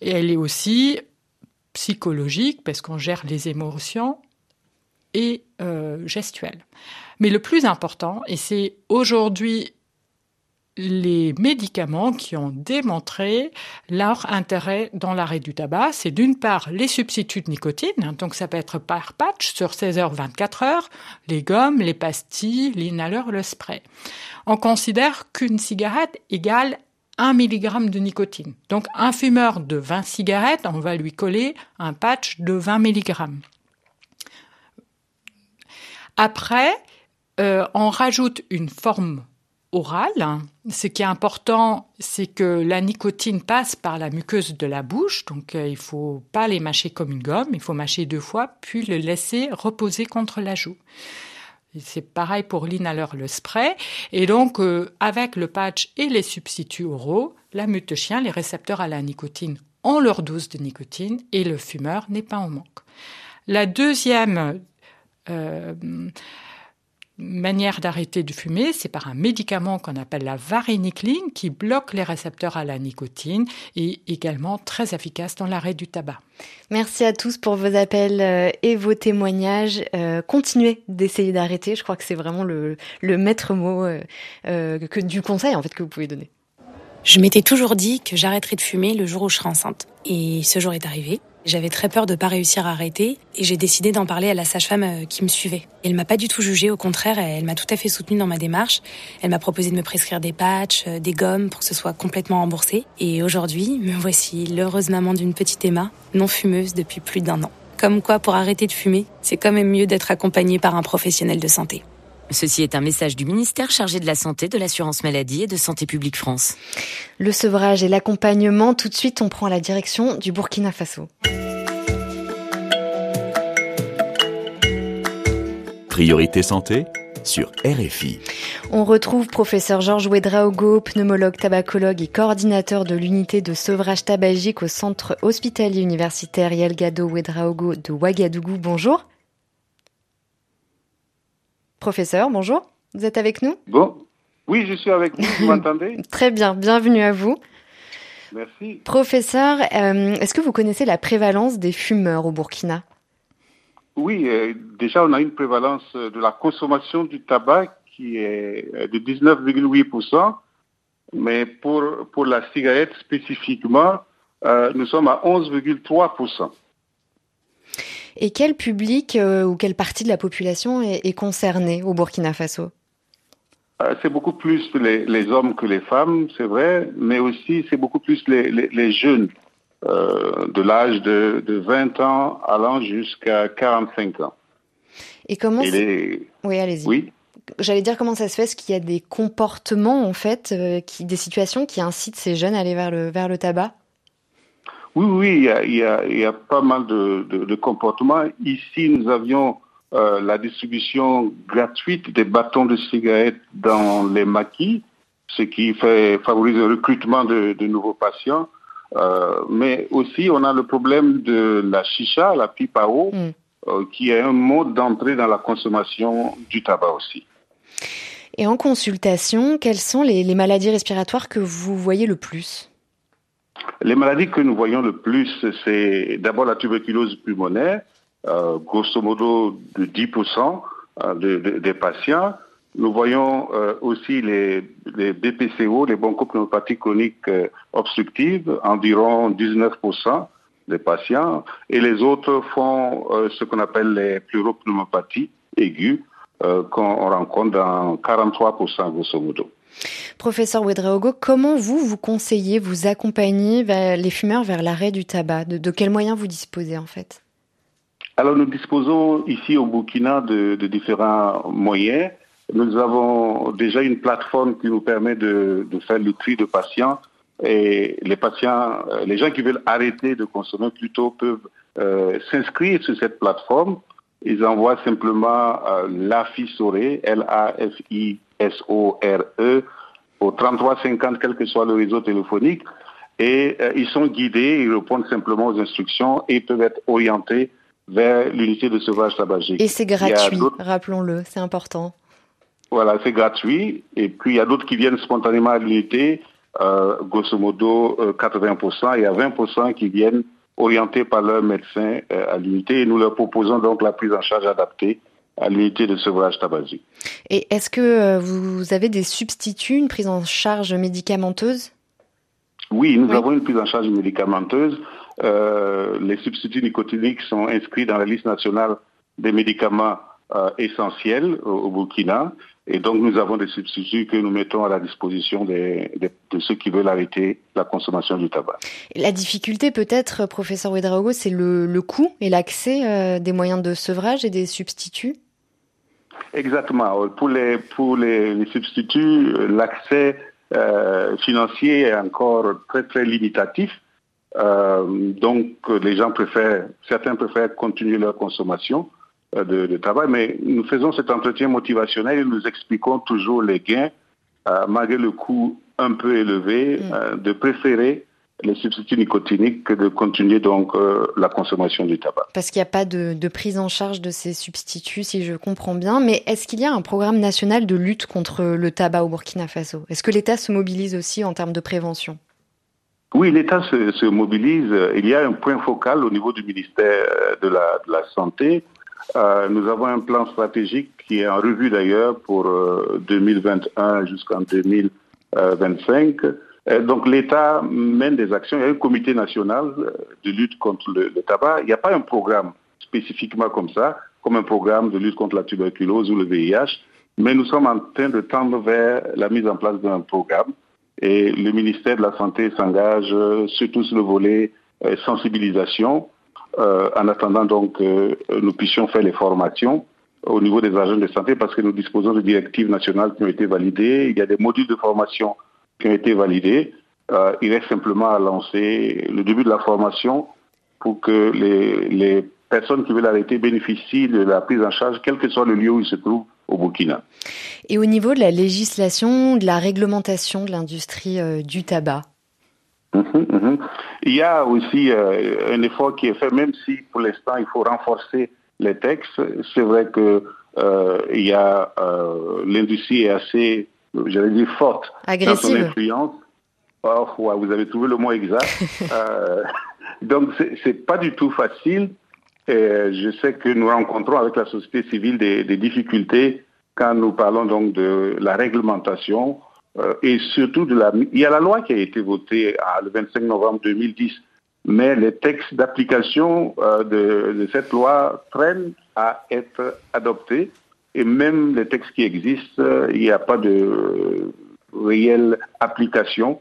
Et elle est aussi psychologique parce qu'on gère les émotions et euh, gestuelles. Mais le plus important, et c'est aujourd'hui les médicaments qui ont démontré leur intérêt dans l'arrêt du tabac, c'est d'une part les substituts de nicotine, donc ça peut être par patch sur 16 heures, 24 heures, les gommes, les pastilles, l'inhaleur, le spray. On considère qu'une cigarette égale 1 mg de nicotine. Donc un fumeur de 20 cigarettes, on va lui coller un patch de 20 mg. Après, euh, on rajoute une forme orale. Ce qui est important, c'est que la nicotine passe par la muqueuse de la bouche, donc euh, il faut pas les mâcher comme une gomme, il faut mâcher deux fois, puis le laisser reposer contre la joue. C'est pareil pour l'inhaleur, le spray. Et donc, euh, avec le patch et les substituts oraux, la mute chien, les récepteurs à la nicotine ont leur dose de nicotine et le fumeur n'est pas en manque. La deuxième euh, manière d'arrêter de fumer, c'est par un médicament qu'on appelle la varenicline qui bloque les récepteurs à la nicotine et également très efficace dans l'arrêt du tabac. Merci à tous pour vos appels euh, et vos témoignages. Euh, continuez d'essayer d'arrêter. Je crois que c'est vraiment le, le maître mot euh, euh, que du conseil en fait que vous pouvez donner. Je m'étais toujours dit que j'arrêterais de fumer le jour où je serai enceinte. Et ce jour est arrivé. J'avais très peur de pas réussir à arrêter et j'ai décidé d'en parler à la sage-femme euh, qui me suivait. Elle m'a pas du tout jugée, au contraire, elle m'a tout à fait soutenue dans ma démarche. Elle m'a proposé de me prescrire des patchs, euh, des gommes pour que ce soit complètement remboursé. Et aujourd'hui, me voici l'heureuse maman d'une petite Emma, non fumeuse depuis plus d'un an. Comme quoi, pour arrêter de fumer, c'est quand même mieux d'être accompagnée par un professionnel de santé. Ceci est un message du ministère chargé de la Santé, de l'Assurance Maladie et de Santé Publique France. Le sevrage et l'accompagnement, tout de suite on prend la direction du Burkina Faso. Priorité santé sur RFI. On retrouve professeur Georges Ouedraogo, pneumologue, tabacologue et coordinateur de l'unité de sevrage tabagique au centre hospitalier universitaire Yelgado Ouedraogo de Ouagadougou. Bonjour. Professeur, bonjour. Vous êtes avec nous? Bon, oui, je suis avec vous, vous m'entendez? Très bien, bienvenue à vous. Merci. Professeur, euh, est-ce que vous connaissez la prévalence des fumeurs au Burkina? Oui, euh, déjà, on a une prévalence euh, de la consommation du tabac qui est de 19,8%, mais pour, pour la cigarette spécifiquement, euh, nous sommes à 11,3%. Et quel public euh, ou quelle partie de la population est, est concernée au Burkina Faso? Euh, C'est beaucoup plus les, les hommes que les femmes, c'est vrai, mais aussi c'est beaucoup plus les, les, les jeunes euh, de l'âge de, de 20 ans allant jusqu'à 45 ans. Et comment Et. Oui, allez-y. Oui. J'allais dire comment ça se fait, est-ce qu'il y a des comportements en fait, euh, qui, des situations qui incitent ces jeunes à aller vers le vers le tabac? Oui, oui, il y a, il y a, il y a pas mal de, de, de comportements. Ici, nous avions euh, la distribution gratuite des bâtons de cigarettes dans les maquis, ce qui fait, favorise le recrutement de, de nouveaux patients. Euh, mais aussi, on a le problème de la chicha, la pipe à eau, Mm. euh, qui est un mode d'entrée dans la consommation du tabac aussi. Et en consultation, quelles sont les, les maladies respiratoires que vous voyez le plus? Les maladies que nous voyons le plus, c'est d'abord la tuberculose pulmonaire, euh, grosso modo de 10% euh, de- de- des patients. Nous voyons euh, aussi les, BPCO, les bronchopneumopathies chroniques obstructives, environ 19% des patients. Et les autres font ce qu'on appelle les pleuropneumopathies aiguës, qu'on rencontre dans 43% grosso modo. Professeur Ouedraogo, comment vous, vous conseillez, vous accompagnez les fumeurs vers l'arrêt du tabac? De, de quels moyens vous disposez en fait? Alors nous disposons ici au Burkina de, différents moyens. Nous avons déjà une plateforme qui nous permet de, faire le tri de patients et les patients, euh, les gens qui veulent arrêter de consommer plutôt peuvent euh, s'inscrire sur cette plateforme. Ils envoient simplement euh, l'AFISORE, L-A-F-I-S-O-R-E, au 3350, quel que soit le réseau téléphonique. Et euh, ils sont guidés, ils répondent simplement aux instructions et peuvent être orientés vers l'unité de sauvage tabagique. Et c'est gratuit, rappelons-le, c'est important. Voilà, c'est gratuit. Et puis, il y a d'autres qui viennent spontanément à l'unité, euh, grosso modo euh, 80%, et il y a 20% qui viennent orientés par leur médecin euh, à l'unité. Et nous leur proposons donc la prise en charge adaptée à l'unité de sevrage tabagique. Et est-ce que euh, vous avez des substituts, une prise en charge médicamenteuse? Oui, nous avons une prise en charge médicamenteuse. Euh, les substituts nicotiniques sont inscrits dans la liste nationale des médicaments euh, essentiels au, au Burkina. Et donc, nous avons des substituts que nous mettons à la disposition des- des- de ceux qui veulent arrêter la consommation du tabac. La difficulté peut-être, professeur Ouedraogo, c'est le, le coût et l'accès euh, des moyens de sevrage et des substituts? Exactement. Pour les, pour les, les substituts, euh, l'accès euh, financier est encore très, très limitatif. Euh, donc, euh, les gens préfèrent, certains préfèrent continuer leur consommation euh, de, de tabac, mais nous faisons cet entretien motivationnel et nous expliquons toujours les gains, euh, malgré le coût un peu élevé, euh, de préférer les substituts nicotiniques que de continuer donc euh, la consommation du tabac. Parce qu'il n'y a pas de, de prise en charge de ces substituts, si je comprends bien. Mais est-ce qu'il y a un programme national de lutte contre le tabac au Burkina Faso? Est-ce que l'État se mobilise aussi en termes de prévention? Oui, l'État se, se mobilise. Il y a un point focal au niveau du ministère de la, de la Santé. Euh, nous avons un plan stratégique qui est en revue d'ailleurs pour euh, 2021 jusqu'en 2025. Euh, donc l'État mène des actions. Il y a un comité national euh, de lutte contre le, tabac. Il n'y a pas un programme spécifiquement comme ça, comme un programme de lutte contre la tuberculose ou le VIH, mais nous sommes en train de tendre vers la mise en place d'un programme. Et le ministère de la Santé s'engage euh, sur le volet euh, sensibilisation, euh, en attendant donc que nous puissions faire les formations au niveau des agents de santé, parce que nous disposons de directives nationales qui ont été validées. Il y a des modules de formation qui ont été validés. Euh, il reste simplement à lancer le début de la formation pour que les, personnes qui veulent arrêter bénéficient de la prise en charge, quel que soit le lieu où ils se trouvent au Burkina. Et au niveau de la législation, de la réglementation de l'industrie euh, du tabac Mhm, mhm. Il y a aussi euh, un effort qui est fait, même si pour l'instant il faut renforcer les textes. C'est vrai que euh, il y a euh, l'industrie est assez, j'allais dire forte dans son Agressive. influence. Oh, ouais, vous avez trouvé le mot exact. Euh, donc c'est c'est pas du tout facile. Et je sais que nous rencontrons avec la société civile des, des difficultés quand nous parlons donc de la réglementation euh, et surtout de la. Il y a la loi qui a été votée à- le 25 novembre 2010, mais les textes d'application euh, de, cette loi traînent à être adoptés et même les textes qui existent, euh, il n'y a pas de réelle application.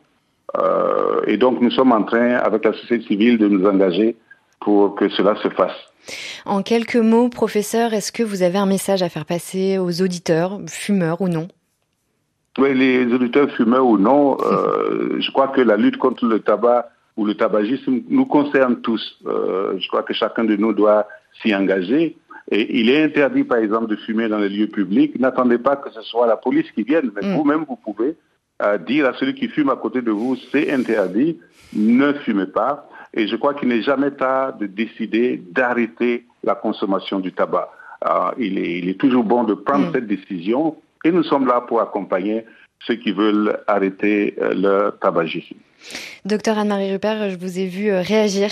Et donc nous sommes en train, avec la société civile, de nous engager pour que cela se fasse. En quelques mots, professeur, est-ce que vous avez un message à faire passer aux auditeurs, fumeurs ou non? Oui, les auditeurs fumeurs ou non, euh, je crois que la lutte contre le tabac ou le tabagisme nous concerne tous. Euh, je crois que chacun de nous doit s'y engager. Et il est interdit, par exemple, de fumer dans les lieux publics. N'attendez pas que ce soit la police qui vienne, mais Mm. vous-même, vous pouvez euh, dire à celui qui fume à côté de vous, c'est interdit, ne fumez pas. Et je crois qu'il n'est jamais tard de décider d'arrêter la consommation du tabac. Euh, il, est, il, est, toujours bon de prendre mm. cette décision et nous sommes là pour accompagner ceux qui veulent arrêter euh, le tabagisme. Docteur Anne-Marie Rupert, je vous ai vu euh, réagir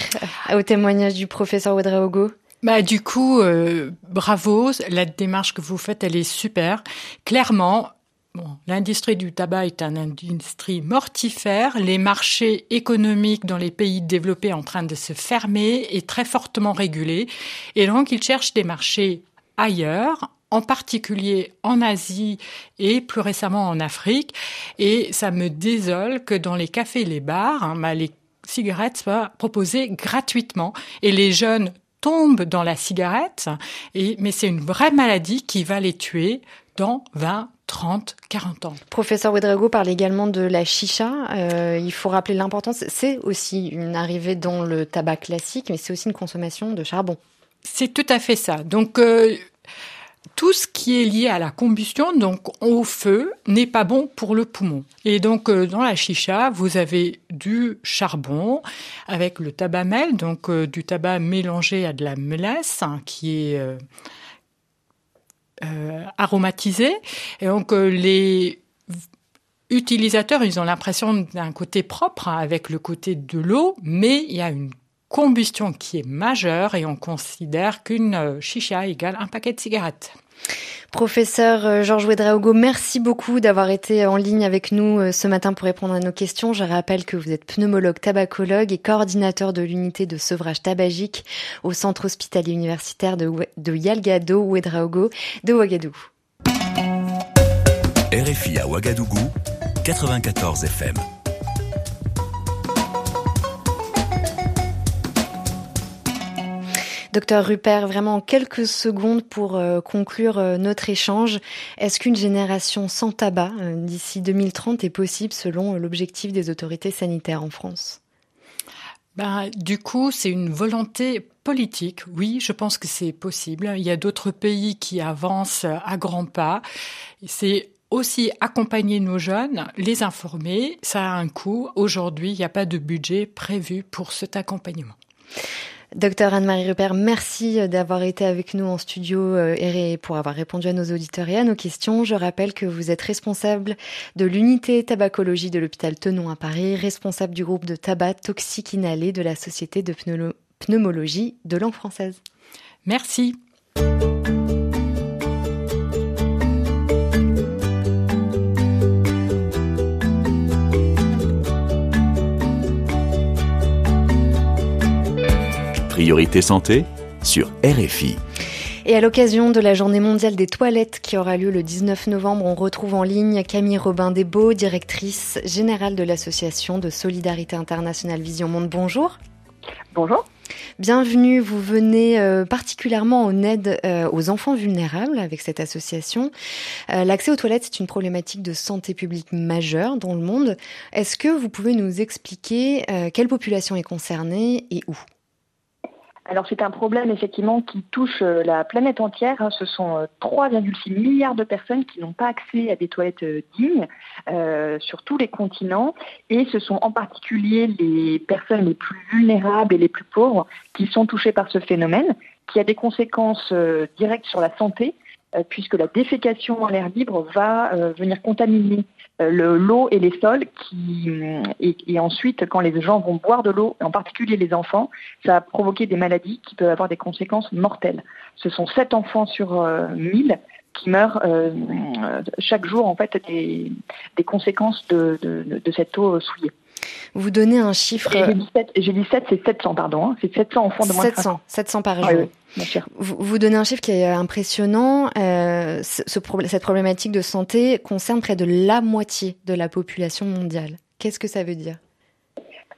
au témoignage du professeur Ouedraogo. Bah du coup, euh, bravo, la démarche que vous faites, elle est super. Clairement, Bon, l'industrie du tabac est une industrie mortifère. Les marchés économiques dans les pays développés en train de se fermer et très fortement régulés. Et donc, ils cherchent des marchés ailleurs, en particulier en Asie et plus récemment en Afrique. Et ça me désole que dans les cafés et les bars, hein, bah, les cigarettes soient proposées gratuitement. Et les jeunes tombent dans la cigarette, et, mais c'est une vraie maladie qui va les tuer dans 20, 30, 40 ans. Professeur Ouedraogo parle également de la chicha. Euh, il faut rappeler l'importance. C'est aussi une arrivée dans le tabac classique, mais c'est aussi une consommation de charbon. C'est tout à fait ça. Donc, euh, tout ce qui est lié à la combustion, donc au feu, n'est pas bon pour le poumon. Et donc euh, dans la chicha, vous avez du charbon avec le tabac mel, donc euh, du tabac mélangé à de la mélasse hein, qui est euh, euh, aromatisé. Et donc les utilisateurs, ils ont l'impression d'un côté propre hein, avec le côté de l'eau, mais il y a une combustion qui est majeure et on considère qu'une euh, chicha égale un paquet de cigarettes. Professeur euh, Georges Ouedraogo, merci beaucoup d'avoir été en ligne avec nous euh, ce matin pour répondre à nos questions. Je rappelle que vous êtes pneumologue tabacologue et coordinateur de l'unité de sevrage tabagique au centre hospitalier universitaire de, de Yalgado Ouedraogo de Ouagadougou. RFI à Ouagadougou, 94 FM. Docteur Rupert, vraiment quelques secondes pour euh, conclure euh, notre échange. Est-ce qu'une génération sans tabac euh, d'ici 2030 est possible selon l'objectif des autorités sanitaires en France? Ben, du coup, c'est une volonté politique. Oui, je pense que c'est possible. Il y a d'autres pays qui avancent à grands pas. C'est aussi accompagner nos jeunes, les informer. Ça a un coût. Aujourd'hui, il n'y a pas de budget prévu pour cet accompagnement. Docteur Anne-Marie Rupert, merci d'avoir été avec nous en studio euh, et pour avoir répondu à nos auditeurs et à nos questions. Je rappelle que vous êtes responsable de l'unité tabacologie de l'hôpital Tenon à Paris, responsable du groupe de tabac toxique inhalé de la Société de pneumologie de langue française. Merci. Priorité santé sur RFI. Et à l'occasion de la journée mondiale des toilettes qui aura lieu le 19 novembre, on retrouve en ligne Camille Robin Desbeaux, directrice générale de l'association de solidarité internationale Vision Monde. Bonjour. Bonjour. Bienvenue, vous venez euh, particulièrement en aide euh, aux enfants vulnérables avec cette association. Euh, l'accès aux toilettes, c'est une problématique de santé publique majeure dans le monde. Est-ce que vous pouvez nous expliquer quelle population est concernée et où? Alors c'est un problème effectivement qui touche euh, la planète entière. Hein. Ce sont 3,6 euh, milliards de personnes qui n'ont pas accès à des toilettes euh, dignes sur tous les continents. Et ce sont en particulier les personnes les plus vulnérables et les plus pauvres qui sont touchées par ce phénomène, qui a des conséquences directes sur la santé, puisque la défécation en l'air libre va venir contaminer euh, l'eau et les sols qui et, et, ensuite quand les gens vont boire de l'eau, en particulier les enfants, ça va provoquer des maladies qui peuvent avoir des conséquences mortelles. Ce sont 7 enfants sur euh, 1000 qui meurent euh, chaque jour en fait des, des conséquences de, de, de cette eau souillée. Vous donnez un chiffre. J'ai dit 7, c'est 700, pardon. Hein. C'est 700 enfants de moins 700, de 700 par jour. Ah, oui, vous, vous, donnez un chiffre qui est impressionnant. Euh, ce, cette problématique de santé concerne près de la moitié de la population mondiale. Qu'est-ce que ça veut dire?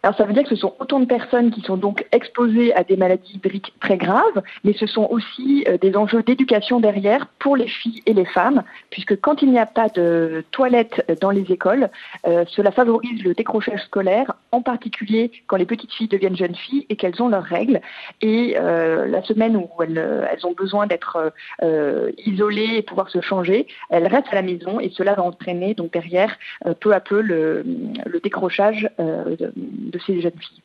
Alors ça veut dire que ce sont autant de personnes qui sont donc exposées à des maladies hydriques très graves, mais ce sont aussi euh, des enjeux d'éducation derrière pour les filles et les femmes, puisque quand il n'y a pas de toilettes dans les écoles, euh, cela favorise le décrochage scolaire, en particulier quand les petites filles deviennent jeunes filles et qu'elles ont leurs règles. Et euh, la semaine où elles, ont besoin d'être isolées et pouvoir se changer, elles restent à la maison et cela va entraîner donc derrière peu à peu le, décrochage de ces jeunes filles.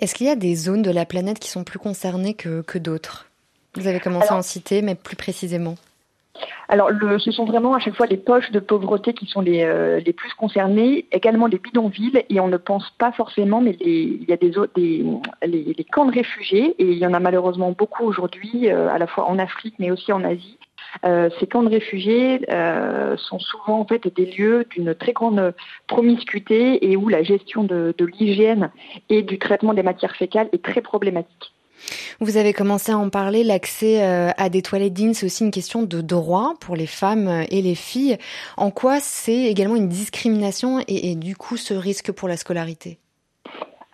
Est-ce qu'il y a des zones de la planète qui sont plus concernées que, que d'autres? Vous avez commencé Alors- à en citer, mais plus précisément. Alors, le, ce sont vraiment à chaque fois les poches de pauvreté qui sont les, euh, les plus concernées, également les bidonvilles, et on ne pense pas forcément, mais les- il y a des, au- des les, les camps de réfugiés, et il y en a malheureusement beaucoup aujourd'hui, euh, à la fois en Afrique, mais aussi en Asie. Euh, ces camps de réfugiés euh, sont souvent en fait des lieux d'une très grande promiscuité et où la gestion de, de l'hygiène et du traitement des matières fécales est très problématique. Vous avez commencé à en parler, l'accès euh, à des toilettes dignes, c'est aussi une question de droit pour les femmes et les filles. En quoi c'est également une discrimination et, et du coup ce risque pour la scolarité?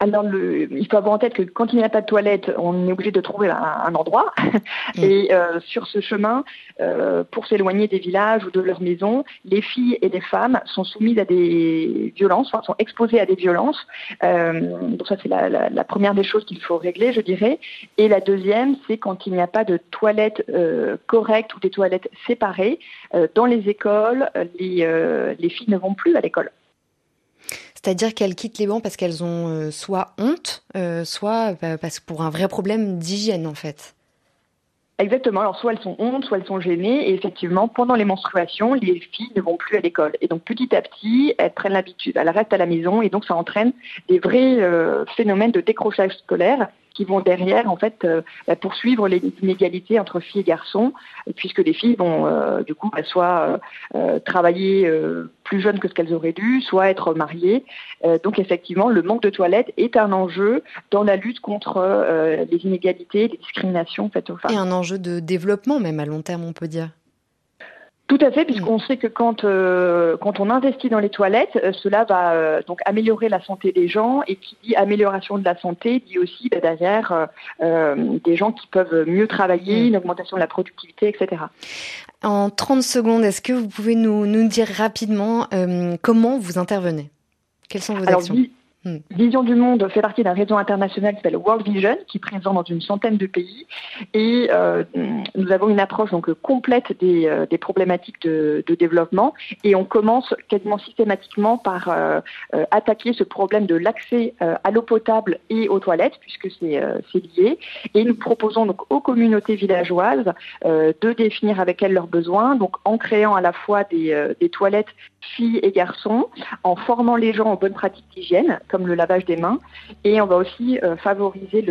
Alors, le, il faut avoir en tête que quand il n'y a pas de toilette, on est obligé de trouver un, un endroit. Et euh, sur ce chemin, euh, pour s'éloigner des villages ou de leurs maisons, les filles et les femmes sont soumises à des violences, enfin, sont exposées à des violences. Euh, donc ça, c'est la, la, la première des choses qu'il faut régler, je dirais. Et la deuxième, c'est quand il n'y a pas de toilettes correctes ou des toilettes séparées. Dans les écoles, les, les filles ne vont plus à l'école. C'est-à-dire qu'elles quittent les bancs parce qu'elles ont euh, soit honte, euh, soit bah, parce pour un vrai problème d'hygiène en fait. Exactement. Alors, soit elles sont hontes, soit elles sont gênées. Et effectivement, pendant les menstruations, les filles ne vont plus à l'école. Et donc, petit à petit, elles prennent l'habitude. Elles restent à la maison. Et donc, ça entraîne des vrais euh, phénomènes de décrochage scolaire qui vont derrière, en fait, euh, bah, poursuivre les inégalités entre filles et garçons, puisque les filles vont, euh, du coup, bah, soit euh, travailler plus jeunes que ce qu'elles auraient dû, soit être mariées. Donc, effectivement, le manque de toilettes est un enjeu dans la lutte contre les inégalités, les discriminations faites aux femmes. Et un enjeu de développement même à long terme, on peut dire. Tout à fait, puisqu'on sait que quand, euh, quand on investit dans les toilettes, euh, cela va euh, donc améliorer la santé des gens et qui dit amélioration de la santé dit aussi bah, derrière euh, euh, des gens qui peuvent mieux travailler, une augmentation de la productivité, etc. En 30 secondes, est-ce que vous pouvez nous, nous dire rapidement euh, comment vous intervenez? Quelles sont vos Alors, actions? Hmm. Vision du Monde fait partie d'un réseau international qui s'appelle World Vision, qui est présent dans une centaine de pays. Et euh, nous avons une approche donc complète des, euh, des problématiques de, de développement. Et on commence quasiment systématiquement par euh, euh, attaquer ce problème de l'accès euh, à l'eau potable et aux toilettes, puisque c'est euh, c'est lié. Et nous proposons donc aux communautés villageoises de définir avec elles leurs besoins, donc en créant à la fois des, des toilettes filles et garçons, en formant les gens aux bonnes pratiques d'hygiène, comme le lavage des mains, et on va aussi euh, favoriser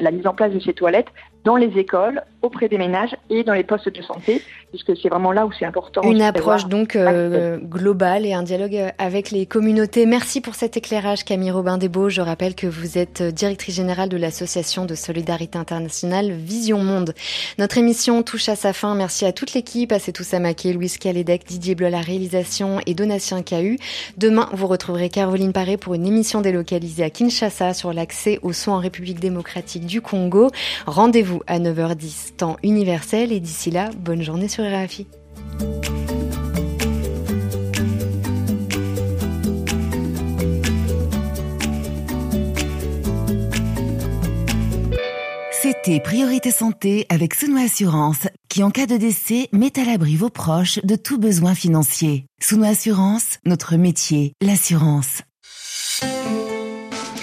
la mise en place de ces toilettes dans les écoles, auprès des ménages et dans les postes de santé, puisque c'est vraiment là où c'est important. Une approche donc euh, globale et un dialogue euh, avec les communautés. Merci pour cet éclairage, Camille Robin Desbeaux. Je rappelle que vous êtes euh, directrice générale de l'association de solidarité internationale Vision Monde. Notre émission touche à sa fin. Merci à toute l'équipe, à Setou Samaké, Louise Calédec, Didier Bleu à la réalisation et Donatien Cahu. Demain, vous retrouverez Caroline Paré pour une émission délocalisée à Kinshasa sur l'accès aux soins en République démocratique du Congo. Rendez-vous à 9h10 temps universel et d'ici là, bonne journée sur RFI. C'était Priorité Santé avec Souno Assurance, qui en cas de décès met à l'abri vos proches de tout besoin financier. Souno Assurance, notre métier, l'assurance.